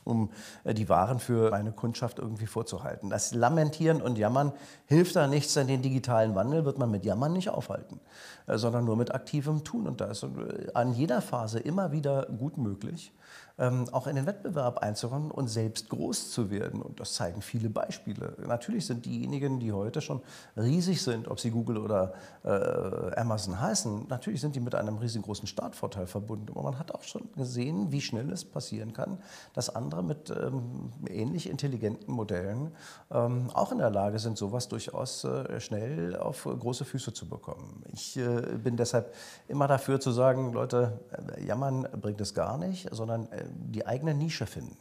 um äh, die Waren für meine Kundschaft irgendwie vorzuhalten. Das Lamentieren und Jammern hilft da nichts, denn den digitalen Wandel wird man mit Jammern nicht aufhalten, äh, sondern nur mit aktivem Tun. Und da ist an jeder Phase immer wieder gut möglich, auch in den Wettbewerb einzukommen und selbst groß zu werden. Und das zeigen viele Beispiele. Natürlich sind diejenigen, die heute schon riesig sind, ob sie Google oder äh, Amazon heißen, natürlich sind die mit einem riesengroßen Startvorteil verbunden. Aber man hat auch schon gesehen, wie schnell es passieren kann, dass andere mit ähm, ähnlich intelligenten Modellen ähm, auch in der Lage sind, sowas durchaus äh, schnell auf große Füße zu bekommen. Ich äh, bin deshalb immer dafür zu sagen, Leute, äh, jammern bringt es gar nicht, sondern äh, die eigene Nische finden.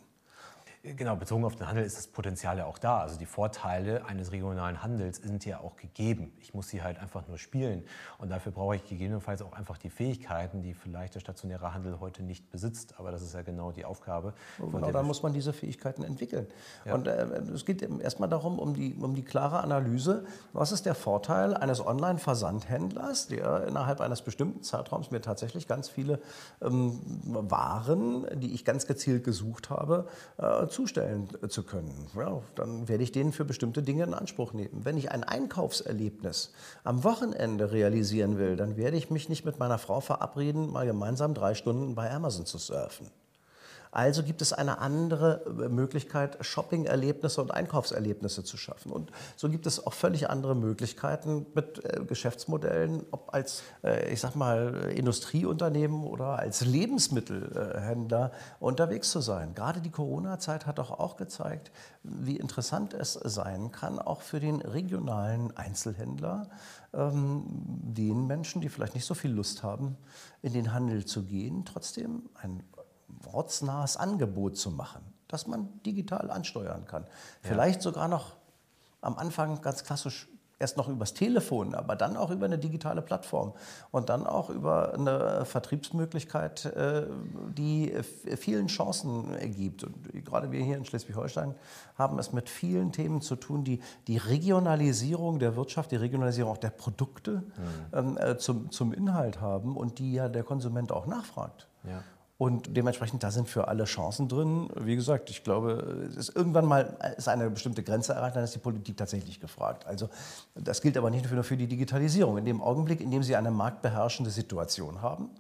Genau, bezogen auf den Handel ist das Potenzial ja auch da. Also die Vorteile eines regionalen Handels sind ja auch gegeben. Ich muss sie halt einfach nur spielen. Und dafür brauche ich gegebenenfalls auch einfach die Fähigkeiten, die vielleicht der stationäre Handel heute nicht besitzt. Aber das ist ja genau die Aufgabe. Genau, da muss man diese Fähigkeiten entwickeln. Ja. Und äh, es geht erstmal darum, um die, um die klare Analyse, was ist der Vorteil eines Online-Versandhändlers, der innerhalb eines bestimmten Zeitraums mir tatsächlich ganz viele ähm, Waren, die ich ganz gezielt gesucht habe, äh, zustellen zu können. Ja, dann werde ich den für bestimmte Dinge in Anspruch nehmen. Wenn ich ein Einkaufserlebnis am Wochenende realisieren will, dann werde ich mich nicht mit meiner Frau verabreden, mal gemeinsam drei Stunden bei Amazon zu surfen. Also gibt es eine andere äh, Möglichkeit, Shopping-Erlebnisse und Einkaufserlebnisse zu schaffen. Und so gibt es auch völlig andere Möglichkeiten mit äh, Geschäftsmodellen, ob als, äh, ich sag mal, Industrieunternehmen oder als Lebensmittelhändler unterwegs zu sein. Gerade die Corona-Zeit hat doch auch gezeigt, wie interessant es sein kann, auch für den regionalen Einzelhändler, ähm, den Menschen, die vielleicht nicht so viel Lust haben, in den Handel zu gehen, trotzdem ein ortsnahes Angebot zu machen, das man digital ansteuern kann. Ja. Vielleicht sogar noch am Anfang ganz klassisch erst noch übers Telefon, aber dann auch über eine digitale Plattform und dann auch über eine Vertriebsmöglichkeit, äh, die vielen Chancen ergibt. Und gerade wir hier in Schleswig-Holstein haben es mit vielen Themen zu tun, die die Regionalisierung der Wirtschaft, die Regionalisierung auch der Produkte mhm. ähm, zum, zum Inhalt haben und die ja der Konsument auch nachfragt. Ja. Und dementsprechend, da sind für alle Chancen drin. Wie gesagt, ich glaube, ist irgendwann mal ist eine bestimmte Grenze erreicht, dann ist die Politik tatsächlich gefragt. Also das gilt aber nicht nur für die Digitalisierung. In dem Augenblick, in dem Sie eine marktbeherrschende Situation haben,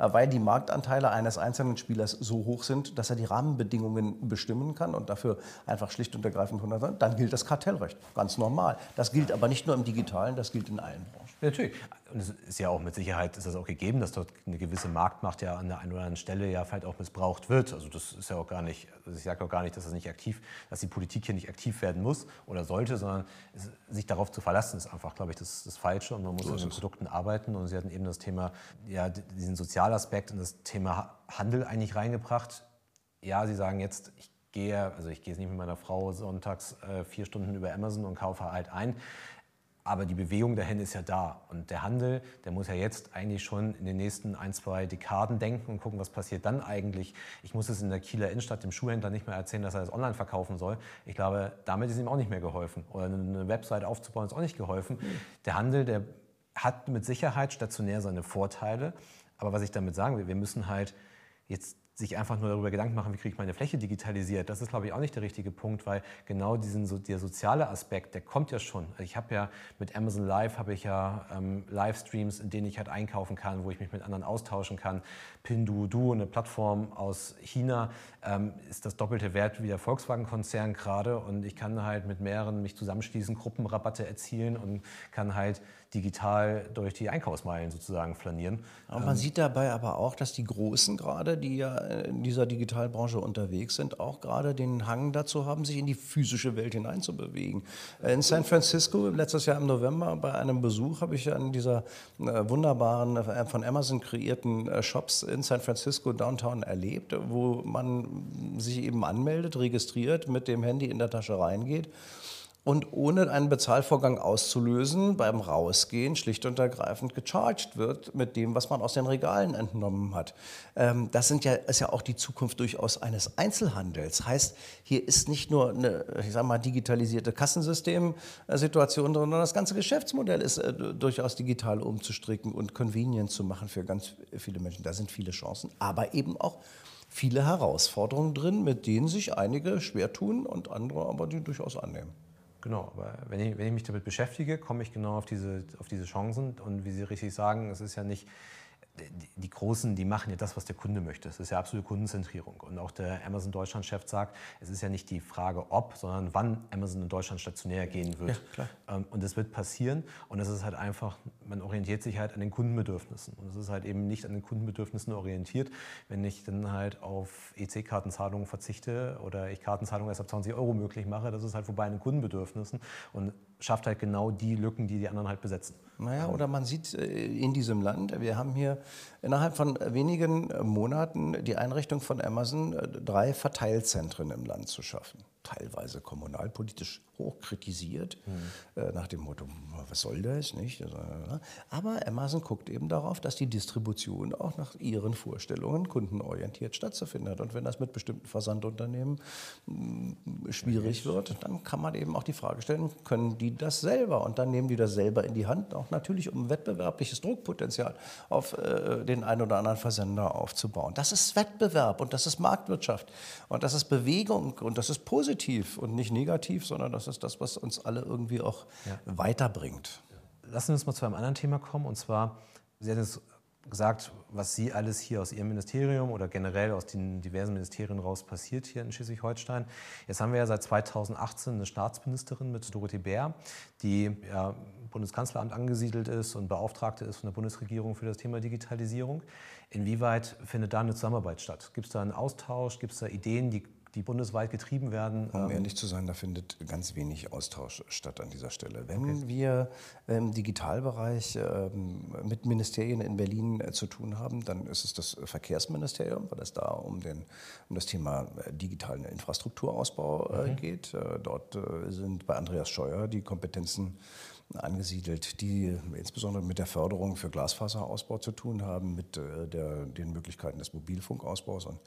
weil die Marktanteile eines einzelnen Spielers so hoch sind, dass er die Rahmenbedingungen bestimmen kann und dafür einfach schlicht und ergreifend 100 dann gilt das Kartellrecht. Ganz normal. Das gilt aber nicht nur im Digitalen, das gilt in allen Branchen. Natürlich. Und es ist ja auch mit Sicherheit ist das auch gegeben, dass dort eine gewisse Marktmacht ja an der einen oder anderen Stelle ja vielleicht auch missbraucht wird. Also das ist ja auch gar nicht, also ich sage auch gar nicht, dass das nicht aktiv, dass die Politik hier nicht aktiv werden muss oder sollte, sondern es, sich darauf zu verlassen, ist einfach, glaube ich, das, das Falsche. Und man muss so an den Produkten arbeiten. Und Sie hatten eben das Thema, ja, diesen Sozialaspekt und das Thema Handel eigentlich reingebracht. Ja, Sie sagen jetzt, ich gehe, also ich gehe jetzt nicht mit meiner Frau sonntags äh, vier Stunden über Amazon und kaufe halt ein. Aber die Bewegung dahin ist ja da. Und der Handel, der muss ja jetzt eigentlich schon in den nächsten ein, zwei Dekaden denken und gucken, was passiert dann eigentlich. Ich muss es in der Kieler Innenstadt dem Schuhhändler nicht mehr erzählen, dass er das online verkaufen soll. Ich glaube, damit ist ihm auch nicht mehr geholfen. Oder eine Website aufzubauen ist auch nicht geholfen. Der Handel, der hat mit Sicherheit stationär seine Vorteile. Aber was ich damit sagen will, wir müssen halt jetzt sich einfach nur darüber Gedanken machen, wie kriege ich meine Fläche digitalisiert. Das ist, glaube ich, auch nicht der richtige Punkt, weil genau diesen, so, der soziale Aspekt, der kommt ja schon. Also ich habe ja mit Amazon Live habe ich ja ähm, Livestreams, in denen ich halt einkaufen kann, wo ich mich mit anderen austauschen kann. Pinduoduo, eine Plattform aus China, ähm, ist das doppelte Wert wie der Volkswagen-Konzern gerade und ich kann halt mit mehreren mich zusammenschließen, Gruppenrabatte erzielen und kann halt digital durch die Einkaufsmeilen sozusagen flanieren. Und man ähm, sieht dabei aber auch, dass die Großen gerade, die ja in dieser Digitalbranche unterwegs sind, auch gerade den Hang dazu haben, sich in die physische Welt hineinzubewegen. In San Francisco, letztes Jahr im November, bei einem Besuch habe ich an dieser äh, wunderbaren, äh, von Amazon kreierten äh, Shops in San Francisco Downtown erlebt, wo man sich eben anmeldet, registriert, mit dem Handy in der Tasche reingeht und ohne einen Bezahlvorgang auszulösen, beim Rausgehen schlicht und ergreifend gecharged wird mit dem, was man aus den Regalen entnommen hat. Ähm, das sind ja, ist ja auch die Zukunft durchaus eines Einzelhandels. Heißt, hier ist nicht nur eine, ich sag mal, digitalisierte Kassensystemsituation, sondern das ganze Geschäftsmodell ist äh, durchaus digital umzustricken und convenient zu machen für ganz viele Menschen. Da sind viele Chancen, aber eben auch viele Herausforderungen drin, mit denen sich einige schwer tun und andere aber die durchaus annehmen. Genau, aber wenn ich, wenn ich mich damit beschäftige, komme ich genau auf diese, auf diese Chancen. Und wie Sie richtig sagen, es ist ja nicht die Großen, die machen ja das, was der Kunde möchte. Es ist ja absolute Kundenzentrierung. Und auch der Amazon Deutschland-Chef sagt, es ist ja nicht die Frage, ob, sondern wann Amazon in Deutschland stationär gehen wird. Ja, ähm, und es wird passieren. Und es ist halt einfach, man orientiert sich halt an den Kundenbedürfnissen. Und es ist halt eben nicht an den Kundenbedürfnissen orientiert. Wenn ich dann halt auf EC-Kartenzahlungen verzichte oder ich Kartenzahlungen erst ab 20 Euro möglich mache, das ist halt vorbei an den Kundenbedürfnissen. Und schafft halt genau die Lücken, die die anderen halt besetzen. Naja, oder man sieht äh, in diesem Land, wir haben hier innerhalb von wenigen Monaten die Einrichtung von Amazon, äh, drei Verteilzentren im Land zu schaffen teilweise kommunalpolitisch hoch kritisiert, mhm. äh, nach dem Motto, was soll das, nicht? Also, aber Amazon guckt eben darauf, dass die Distribution auch nach ihren Vorstellungen kundenorientiert stattzufinden hat. Und wenn das mit bestimmten Versandunternehmen mh, hm, schwierig wird, dann kann man eben auch die Frage stellen, können die das selber? Und dann nehmen die das selber in die Hand, auch natürlich um wettbewerbliches Druckpotenzial auf äh, den einen oder anderen Versender aufzubauen. Das ist Wettbewerb und das ist Marktwirtschaft und das ist Bewegung und das ist positiv und nicht negativ, sondern das ist das, was uns alle irgendwie auch ja. weiterbringt. Lassen Sie uns mal zu einem anderen Thema kommen. Und zwar, Sie hatten es gesagt, was Sie alles hier aus Ihrem Ministerium oder generell aus den diversen Ministerien raus passiert hier in Schleswig-Holstein. Jetzt haben wir ja seit 2018 eine Staatsministerin mit Dorothee Bär, die ja, im Bundeskanzleramt angesiedelt ist und Beauftragte ist von der Bundesregierung für das Thema Digitalisierung. Inwieweit findet da eine Zusammenarbeit statt? Gibt es da einen Austausch? Gibt es da Ideen, die die bundesweit getrieben werden? Um ähm, ehrlich zu sein, da findet ganz wenig Austausch statt an dieser Stelle. Wenn okay. wir im Digitalbereich ähm, mit Ministerien in Berlin äh, zu tun haben, dann ist es das Verkehrsministerium, weil es da um, den, um das Thema äh, digitalen Infrastrukturausbau äh, mhm. geht. Dort sind bei Andreas Scheuer die Kompetenzen angesiedelt, die insbesondere mit der Förderung für Glasfaserausbau zu tun haben, mit äh, der, den Möglichkeiten des Mobilfunkausbaus und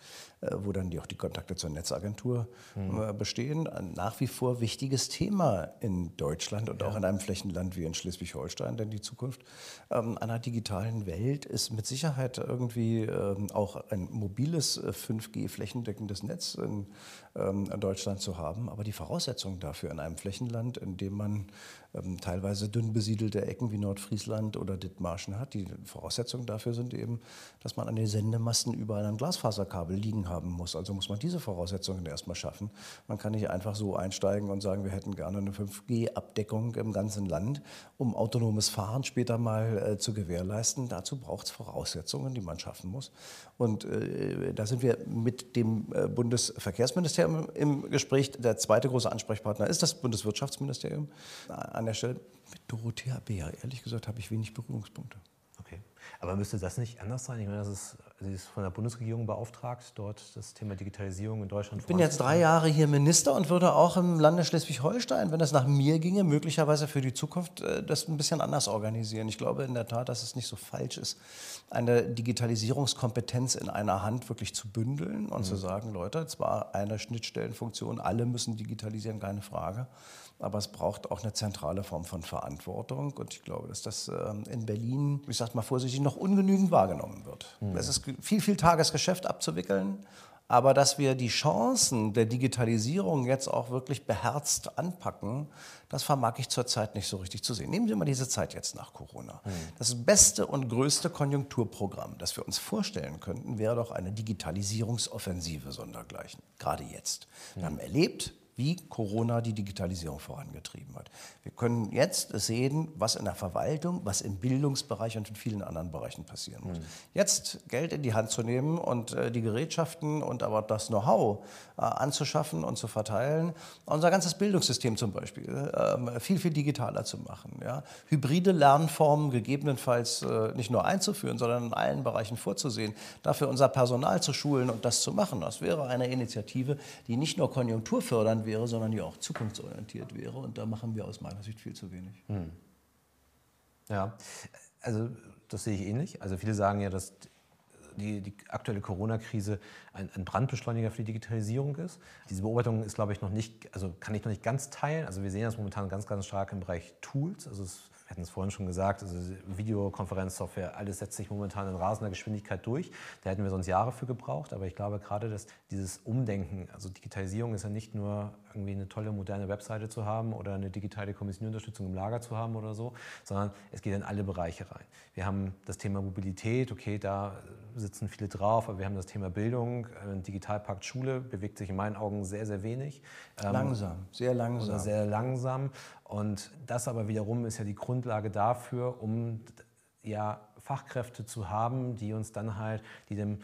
äh, wo dann die, auch die Kontakte zur Netzagentur mhm. bestehen. Ein nach wie vor wichtiges Thema in Deutschland und ja. auch in einem Flächenland wie in Schleswig-Holstein, denn die Zukunft ähm, einer digitalen Welt ist mit Sicherheit irgendwie ähm, auch ein mobiles 5G flächendeckendes Netz in, ähm, in Deutschland zu haben. Aber die Voraussetzungen dafür in einem Flächenland, in dem man ähm, teilweise dünn besiedelte Ecken wie Nordfriesland oder Dithmarschen hat. Die Voraussetzungen dafür sind eben, dass man an den Sendemasten überall ein Glasfaserkabel liegen haben muss. Also muss man diese Voraussetzungen erstmal schaffen. Man kann nicht einfach so einsteigen und sagen, wir hätten gerne eine 5G-Abdeckung im ganzen Land, um autonomes Fahren später mal äh, zu gewährleisten. Dazu braucht es Voraussetzungen, die man schaffen muss. Und äh, da sind wir mit dem äh, Bundesverkehrsministerium im Gespräch. Der zweite große Ansprechpartner ist das Bundeswirtschaftsministerium. An der Stelle mit Dorothea Beer, ehrlich gesagt, habe ich wenig Berührungspunkte. Okay. Aber müsste das nicht anders sein? Ich meine, das ist, sie ist von der Bundesregierung beauftragt, dort das Thema Digitalisierung in Deutschland Ich bin jetzt drei Jahre hier Minister und würde auch im Lande Schleswig-Holstein, wenn es nach mir ginge, möglicherweise für die Zukunft äh, das ein bisschen anders organisieren. Ich glaube in der Tat, dass es nicht so falsch ist, eine Digitalisierungskompetenz in einer Hand wirklich zu bündeln und mhm. zu sagen, Leute, zwar eine Schnittstellenfunktion, alle müssen digitalisieren, keine Frage aber es braucht auch eine zentrale Form von Verantwortung. Und ich glaube, dass das ähm, in Berlin, ich sage mal vorsichtig, noch ungenügend wahrgenommen wird. Mhm. Es ist viel, viel Tagesgeschäft abzuwickeln. Aber dass wir die Chancen der Digitalisierung jetzt auch wirklich beherzt anpacken, das vermag ich zurzeit nicht so richtig zu sehen. Nehmen Sie mal diese Zeit jetzt nach Corona. Mhm. Das beste und größte Konjunkturprogramm, das wir uns vorstellen könnten, wäre doch eine Digitalisierungsoffensive sondergleichen. Gerade jetzt. Wir haben erlebt, wie Corona die Digitalisierung vorangetrieben hat. Wir können jetzt sehen, was in der Verwaltung, was im Bildungsbereich und in vielen anderen Bereichen passieren muss. Mhm. Jetzt Geld in die Hand zu nehmen und äh, die Gerätschaften und aber das Know-how äh, anzuschaffen und zu verteilen, unser ganzes Bildungssystem zum Beispiel äh, viel, viel digitaler zu machen. Ja? Hybride Lernformen gegebenenfalls äh, nicht nur einzuführen, sondern in allen Bereichen vorzusehen, dafür unser Personal zu schulen und das zu machen. Das wäre eine Initiative, die nicht nur wäre, sondern die auch zukunftsorientiert wäre. Und da machen wir aus meiner Sicht viel zu wenig. Hm. Ja, also das sehe ich ähnlich. Also viele sagen ja, dass die, die aktuelle Corona-Krise ein, ein, Brandbeschleuniger für die Digitalisierung ist. Diese Beobachtung ist, glaube ich, noch nicht, also kann ich noch nicht ganz teilen. Also wir sehen das momentan ganz, ganz stark im Bereich Tools. Also es hatten es vorhin schon gesagt, also Videokonferenzsoftware, alles setzt sich momentan in rasender Geschwindigkeit durch. Da hätten wir sonst Jahre für gebraucht. Aber ich glaube gerade, dass dieses Umdenken, also Digitalisierung ist ja nicht nur irgendwie eine tolle moderne Webseite zu haben oder eine digitale Kommissionunterstützung im Lager zu haben oder so, sondern es geht in alle Bereiche rein. Wir haben das Thema Mobilität, okay, da sitzen viele drauf, aber wir haben das Thema Bildung, ein Digitalpakt Schule bewegt sich in meinen Augen sehr, sehr wenig. Ähm, langsam, sehr langsam. Oder sehr langsam. Und das aber wiederum ist ja die Grundlage dafür, um ja, Fachkräfte zu haben, die uns dann halt, die dem,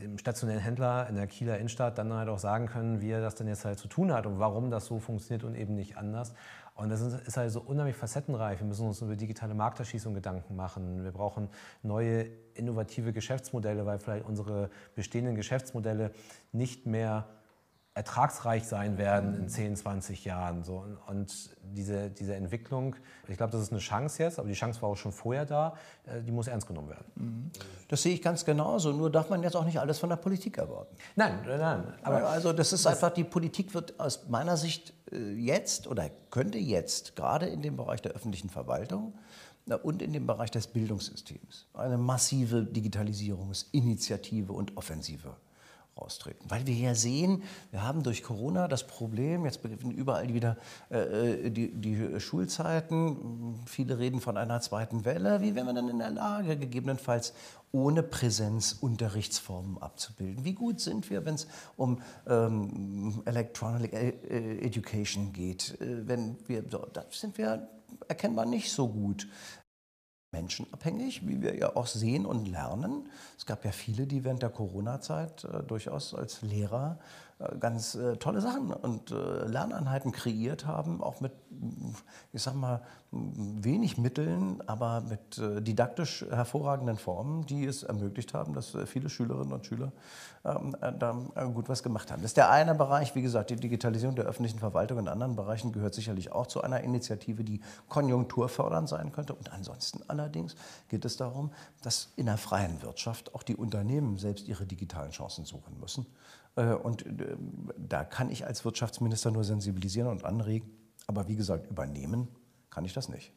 dem stationären Händler in der Kieler Innenstadt dann halt auch sagen können, wie er das denn jetzt halt zu tun hat und warum das so funktioniert und eben nicht anders. Und das ist halt so unheimlich facettenreich. Wir müssen uns über digitale Markterschließung Gedanken machen. Wir brauchen neue innovative Geschäftsmodelle, weil vielleicht unsere bestehenden Geschäftsmodelle nicht mehr ertragsreich sein werden in 10, 20 Jahren. So. Und diese, diese Entwicklung, ich glaube, das ist eine Chance jetzt, aber die Chance war auch schon vorher da, äh, die muss ernst genommen werden. Mhm. Das sehe ich ganz genauso, nur darf man jetzt auch nicht alles von der Politik erwarten. Nein, nein. Aber also das ist einfach, die Politik wird aus meiner Sicht äh, jetzt oder könnte jetzt, gerade in dem Bereich der öffentlichen Verwaltung, und in dem Bereich des Bildungssystems eine massive Digitalisierungsinitiative und Offensive raustreten. Weil wir ja sehen, wir haben durch Corona das Problem, jetzt beginnen überall wieder äh, die, die, Schulzeiten, viele reden von einer zweiten Welle. Wie wären wir dann in der Lage, gegebenenfalls ohne Präsenz Unterrichtsformen abzubilden? Wie gut sind wir, wenn es um ähm, Electronic äh, Education geht? Äh, wenn wir, da sind wir erkennbar nicht so gut menschenabhängig, wie wir ja auch sehen und lernen. Es gab ja viele, die während der Corona-Zeit äh, durchaus als Lehrer äh, ganz äh, tolle Sachen und äh, Lerneinheiten kreiert haben, auch mit, ich sag mal, wenig Mitteln, aber mit didaktisch hervorragenden Formen, die es ermöglicht haben, dass viele Schülerinnen und Schüler ähm, da gut was gemacht haben. Das ist der eine Bereich, wie gesagt, die Digitalisierung der öffentlichen Verwaltung in anderen Bereichen gehört sicherlich auch zu einer Initiative, die konjunkturfördernd sein könnte. Und ansonsten allerdings geht es darum, dass in der freien Wirtschaft auch die Unternehmen selbst ihre digitalen Chancen suchen müssen. Äh, und äh, da kann ich als Wirtschaftsminister nur sensibilisieren und anregen. Aber wie gesagt, übernehmen kann ich das nicht.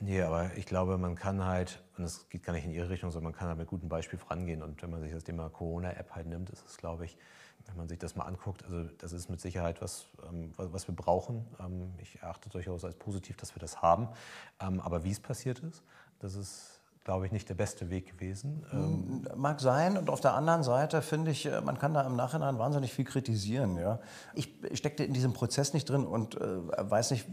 Nee, aber ich glaube, man kann halt, und es geht gar nicht in Ihre Richtung, sondern man kann halt mit gutem Beispiel vorangehen. Und wenn man sich das Thema Corona-App halt nimmt, ist es, glaube ich, wenn man sich das mal anguckt, also das ist mit Sicherheit was, ähm, was wir brauchen. Ähm, ich erachte durchaus als positiv, dass wir das haben. Ähm, aber wie es passiert ist, das ist glaube ich, nicht der beste Weg gewesen. Mag sein. Und auf der anderen Seite finde ich, äh, man kann da im Nachhinein wahnsinnig viel kritisieren. Ja? Ich steckte in diesem Prozess nicht drin und äh, weiß nicht,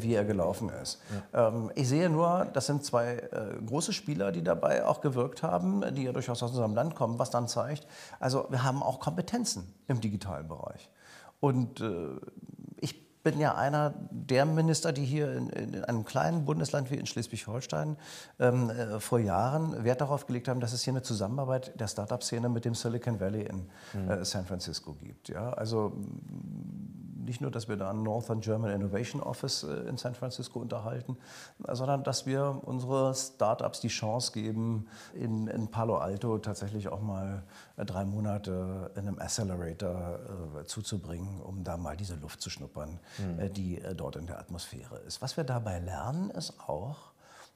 wie er gelaufen ist. Ja. Ähm, ich sehe nur, das sind zwei äh, große Spieler, die dabei auch gewirkt haben, die ja durchaus aus unserem Land kommen, was dann zeigt, also wir haben auch Kompetenzen im digitalen Bereich. Und äh, bin ja einer der Minister, die hier in, in einem kleinen Bundesland wie in Schleswig-Holstein ähm, äh, vor Jahren Wert darauf gelegt haben, dass es hier eine Zusammenarbeit der Start-up-Szene mit dem Silicon Valley in mhm. äh, San Francisco gibt. Ja? Also nicht nur, dass wir da ein Northern German Innovation Office äh, in San Francisco unterhalten, sondern dass wir unsere Startups die Chance geben, in, in Palo Alto tatsächlich auch mal äh, drei Monate in einem Accelerator äh, zuzubringen, um da mal diese Luft zu schnuppern, mhm. die dort in der Atmosphäre ist. Was wir dabei lernen, ist auch,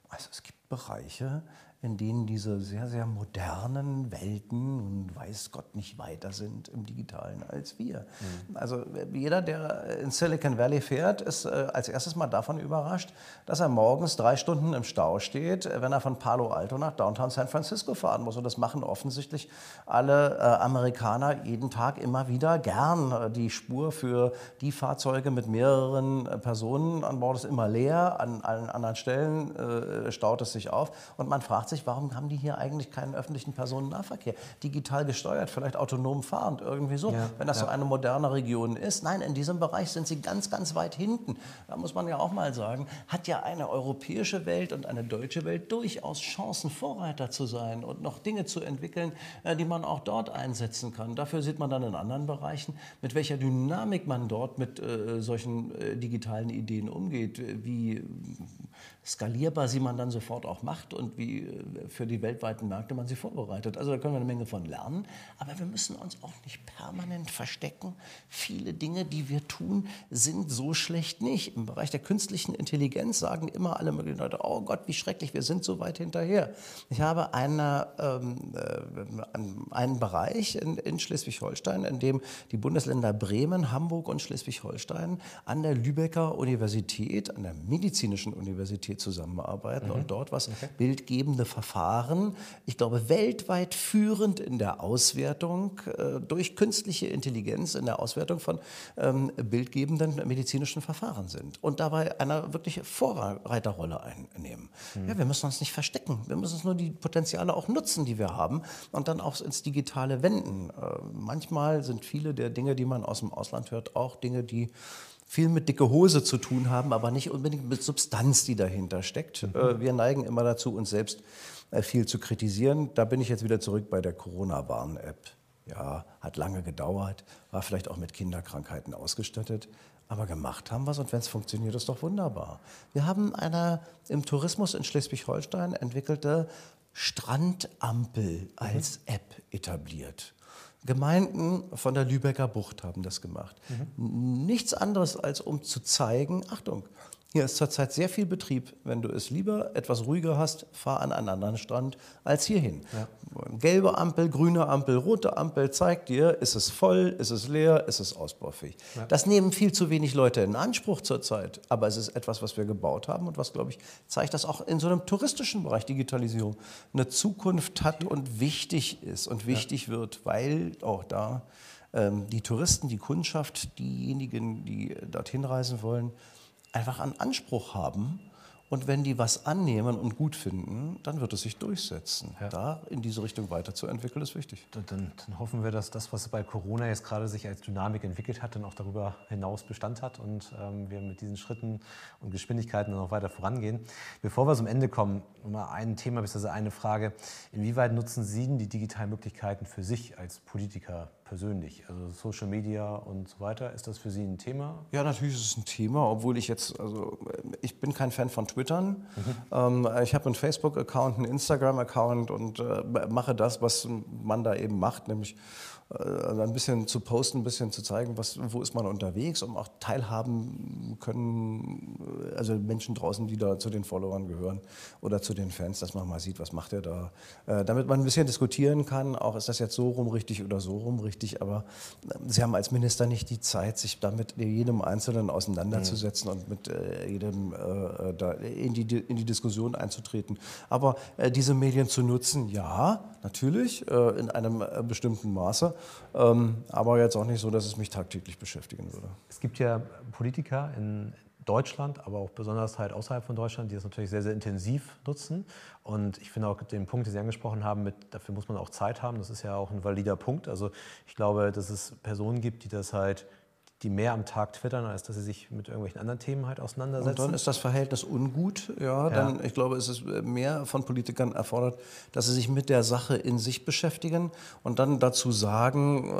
also es gibt Bereiche, in denen diese sehr, sehr modernen Welten und weiß Gott nicht weiter sind im Digitalen als wir. Mhm. Also jeder, der in Silicon Valley fährt, ist äh, als erstes mal davon überrascht, dass er morgens drei Stunden im Stau steht, wenn er von Palo Alto nach Downtown San Francisco fahren muss. Und das machen offensichtlich alle äh, Amerikaner jeden Tag immer wieder gern. Die Spur für die Fahrzeuge mit mehreren äh, Personen an Bord ist immer leer, an allen anderen Stellen äh, staut es sich auf und man fragt sich, warum haben die hier eigentlich keinen öffentlichen Personennahverkehr? Digital gesteuert, vielleicht autonom fahrend, irgendwie so. Ja, Wenn das ja. so eine moderne Region ist. Nein, in diesem Bereich sind sie ganz, ganz weit hinten. Da muss man ja auch mal sagen, hat ja eine europäische Welt und eine deutsche Welt durchaus Chancen, Vorreiter zu sein und noch Dinge zu entwickeln, äh, die man auch dort einsetzen kann. Dafür sieht man dann in anderen Bereichen, mit welcher Dynamik man dort mit äh, solchen äh, digitalen Ideen umgeht, wie skalierbar sie man dann sofort auch macht und wie äh, für die weltweiten Märkte man sie vorbereitet. Also da können wir eine Menge von lernen. Aber wir müssen uns auch nicht permanent verstecken. Viele Dinge, die wir tun, sind so schlecht nicht. Im Bereich der künstlichen Intelligenz sagen immer alle möglichen Leute, oh Gott, wie schrecklich, wir sind so weit hinterher. Ich habe eine, ähm, äh, einen Bereich in, in Schleswig-Holstein, in dem die Bundesländer Bremen, Hamburg und Schleswig-Holstein an der Lübecker Universität, an der medizinischen Universität zusammenarbeiten mhm. und dort was okay. bildgebende Verfahren, ich glaube, weltweit führend in der Auswertung äh, durch künstliche Intelligenz, in der Auswertung von ähm, bildgebenden medizinischen Verfahren sind und dabei eine wirkliche Vorreiterrolle einnehmen. Mhm. Ja, wir müssen uns nicht verstecken, wir müssen uns nur die Potenziale auch nutzen, die wir haben und dann auch ins Digitale wenden. Äh, manchmal sind viele der Dinge, die man aus dem Ausland hört, auch Dinge, die viel mit dicke Hose zu tun haben, aber nicht unbedingt mit Substanz, die dahinter steckt. Mhm. Äh, wir neigen immer dazu, uns selbst äh, viel zu kritisieren. Da bin ich jetzt wieder zurück bei der Corona-Warn-App. Ja, hat lange gedauert, war vielleicht auch mit Kinderkrankheiten ausgestattet. Aber gemacht haben wir es und wenn es funktioniert, ist doch wunderbar. Wir haben eine im Tourismus in Schleswig-Holstein entwickelte Strandampel als mhm. App etabliert. Gemeinden von der Lübecker Bucht haben das gemacht. Mhm. Nichts anderes, als um zu zeigen, Achtung, Hier ist zurzeit sehr viel Betrieb. Wenn du es lieber etwas ruhiger hast, fahr an einen anderen Strand als hierhin. Ja. Gelbe Ampel, grüne Ampel, rote Ampel zeigt dir, ist es voll, ist es leer, ist es ausbaufähig. Ja. Das nehmen viel zu wenig Leute in Anspruch zurzeit. Aber es ist etwas, was wir gebaut haben und was, glaube ich, zeigt, dass auch in so einem touristischen Bereich Digitalisierung eine Zukunft hat und wichtig ist und wichtig ja. wird, weil auch da ähm, die Touristen, die Kundschaft, diejenigen, die dorthin reisen wollen, einfach einen Anspruch haben. Und wenn die was annehmen und gut finden, dann wird es sich durchsetzen. Ja. Da in diese Richtung weiterzuentwickeln, ist wichtig. Dann, dann, dann, hoffen wir, dass das, was bei Corona jetzt gerade sich als Dynamik entwickelt hat, dann auch darüber hinaus Bestand hat und ähm, wir mit diesen Schritten und Geschwindigkeiten noch weiter vorangehen. Bevor wir zum Ende kommen, mal ein Thema, bzw. eine Frage. Inwieweit nutzen Sie denn die digitalen Möglichkeiten für sich als Politiker persönlich? Also Social Media und so weiter, ist das für Sie ein Thema? Ja, natürlich ist es ein Thema, obwohl ich jetzt, also ich bin kein Fan von Twittern. Mhm. Ähm, ich habe einen Facebook-Account, einen Instagram-Account und äh, mache das, was man da eben macht, nämlich äh, ein bisschen zu posten, ein bisschen zu zeigen, was, wo ist man unterwegs, um auch teilhaben können, äh, also Menschen draußen, die da zu den Followern gehören oder zu den Fans, dass man mal sieht, was macht er da. Äh, damit man ein bisschen diskutieren kann, auch ist das jetzt so rum richtig oder so rum richtig, aber Sie haben als Minister nicht die Zeit, sich damit jedem Einzelnen auseinanderzusetzen mhm. und mit jedem da in die, in die Diskussion einzutreten. Aber diese Medien zu nutzen, ja, natürlich, in einem bestimmten Maße. Ähm, aber jetzt auch nicht so, dass es mich tagtäglich beschäftigen würde. Es gibt ja Politiker in Deutschland, aber auch besonders halt außerhalb von Deutschland, die das natürlich sehr, sehr intensiv nutzen. Und ich finde auch den Punkt, den Sie angesprochen haben, mit, dafür muss man auch Zeit haben, das ist ja auch ein valider Punkt. Also ich glaube, dass es Personen gibt, die das halt die mehr am Tag twittern, als dass sie sich mit irgendwelchen anderen Themen halt auseinandersetzen. Und dann ist das Verhältnis ungut. Ja, ja. Dann, ich glaube, es ist mehr von Politikern erfordert, dass sie sich mit der Sache in sich beschäftigen und dann dazu sagen, äh,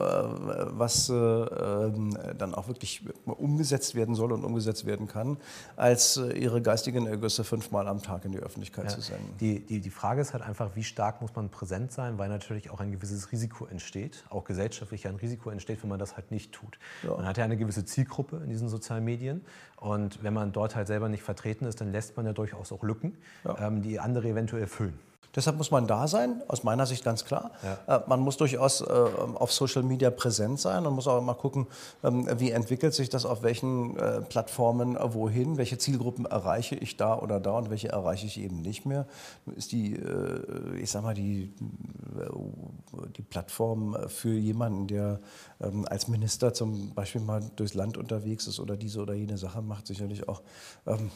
was äh, ähm, dann auch wirklich umgesetzt werden soll und umgesetzt werden kann, als äh, ihre geistigen Ergüsse fünfmal am Tag in die Öffentlichkeit ja. zu senden. Die, die, die Frage ist halt einfach, wie stark muss man präsent sein, weil natürlich auch ein gewisses Risiko entsteht, auch gesellschaftlich ein Risiko entsteht, wenn man das halt nicht tut. Ja. Man hat ja eine gewisse Zielgruppe in diesen sozialen Medien. Und wenn man dort halt selber nicht vertreten ist, dann lässt man ja durchaus auch Lücken, ja. ähm, die andere eventuell füllen. Deshalb muss man da sein, aus meiner Sicht ganz klar. Ja. Äh, man muss durchaus äh, auf Social Media präsent sein und muss auch immer gucken, ähm, wie entwickelt sich das auf welchen äh, Plattformen wohin, welche Zielgruppen erreiche ich da oder da und welche erreiche ich eben nicht mehr. Ist die, ich sag mal, die, die Plattform für jemanden, der ähm, als Minister zum Beispiel mal durchs Land unterwegs ist oder diese oder jene Sache macht, sicherlich auch ähm,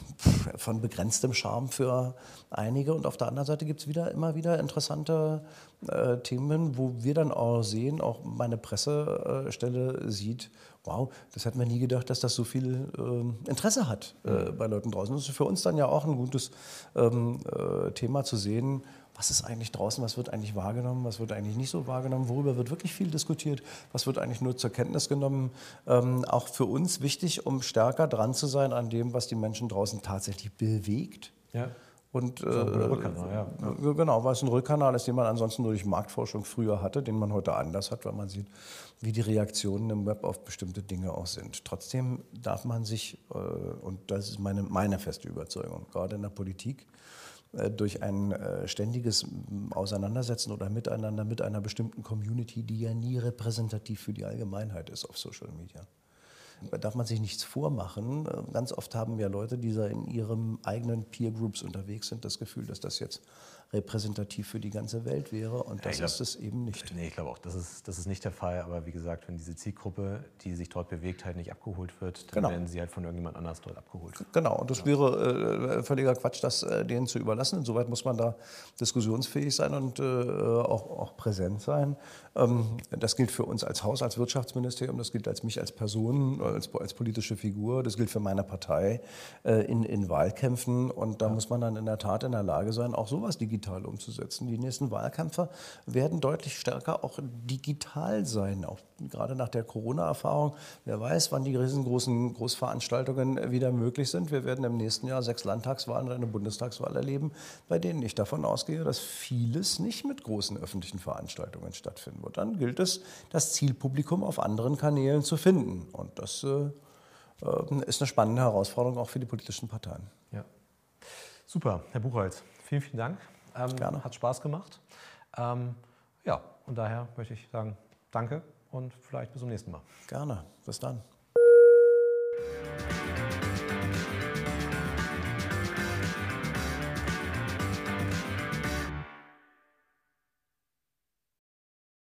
von begrenztem Charme für einige. Und auf der anderen Seite gibt es wieder immer wieder interessante äh, Themen, wo wir dann auch sehen, auch meine Pressestelle sieht, wow, das hätten wir nie gedacht, dass das so viel äh, Interesse hat äh, bei Leuten draußen. Das ist für uns dann ja auch ein gutes ähm, äh, Thema zu sehen, was ist eigentlich draußen, was wird eigentlich wahrgenommen, was wird eigentlich nicht so wahrgenommen, worüber wird wirklich viel diskutiert, was wird eigentlich nur zur Kenntnis genommen. Ähm, auch für uns wichtig, um stärker dran zu sein an dem, was die Menschen draußen tatsächlich bewegt. Ja. Und, ein äh, Rückkanal, ja. Genau, weil es ein Rückkanal ist, den man ansonsten durch Marktforschung früher hatte, den man heute anders hat, weil man sieht, wie die Reaktionen im Web auf bestimmte Dinge auch sind. Trotzdem darf man sich, äh, und das ist meine, meine feste Überzeugung, gerade in der Politik, äh, durch ein ständiges Auseinandersetzen oder Miteinander mit einer bestimmten Community, die ja nie repräsentativ für die Allgemeinheit ist auf Social Media da darf man sich nichts vormachen. Ganz oft haben ja Leute, die in ihren eigenen Peer Groups unterwegs sind, das Gefühl, dass das jetzt repräsentativ für die ganze Welt wäre und das ja, glaub, ist es eben nicht. Nee, ich glaube auch, das ist, das ist nicht der Fall, aber wie gesagt, wenn diese Zielgruppe, die sich dort bewegt, halt nicht abgeholt wird, dann genau. werden sie halt von irgendjemand anders dort abgeholt. Genau, und das ja. wäre äh, völliger Quatsch, das äh, denen zu überlassen. Insoweit muss man da diskussionsfähig sein und äh, auch, auch präsent sein. Ähm, das gilt für uns als Haus, als Wirtschaftsministerium, das gilt als mich als Person, als, als politische Figur, das gilt für meine Partei äh, in, in Wahlkämpfen und da ja. muss man dann in der Tat in der Lage sein, auch sowas digital digital umzusetzen. Die nächsten Wahlkämpfe werden deutlich stärker auch digital sein, auch gerade nach der Corona-Erfahrung. Wer weiß, wann die riesengroßen Großveranstaltungen wieder möglich sind. Wir werden im nächsten Jahr sechs Landtagswahlen und eine Bundestagswahl erleben, bei denen ich davon ausgehe, dass vieles nicht mit großen öffentlichen Veranstaltungen stattfinden wird. Dann gilt es, das Zielpublikum auf anderen Kanälen zu finden. Und das äh, äh, ist eine spannende Herausforderung auch für die politischen Parteien. Ja. Super, Herr Buchholz, vielen, vielen Dank. Ähm, Gerne. Hat Spaß gemacht. Ähm, ja, und daher möchte ich sagen, danke und vielleicht bis zum nächsten Mal. Gerne, bis dann.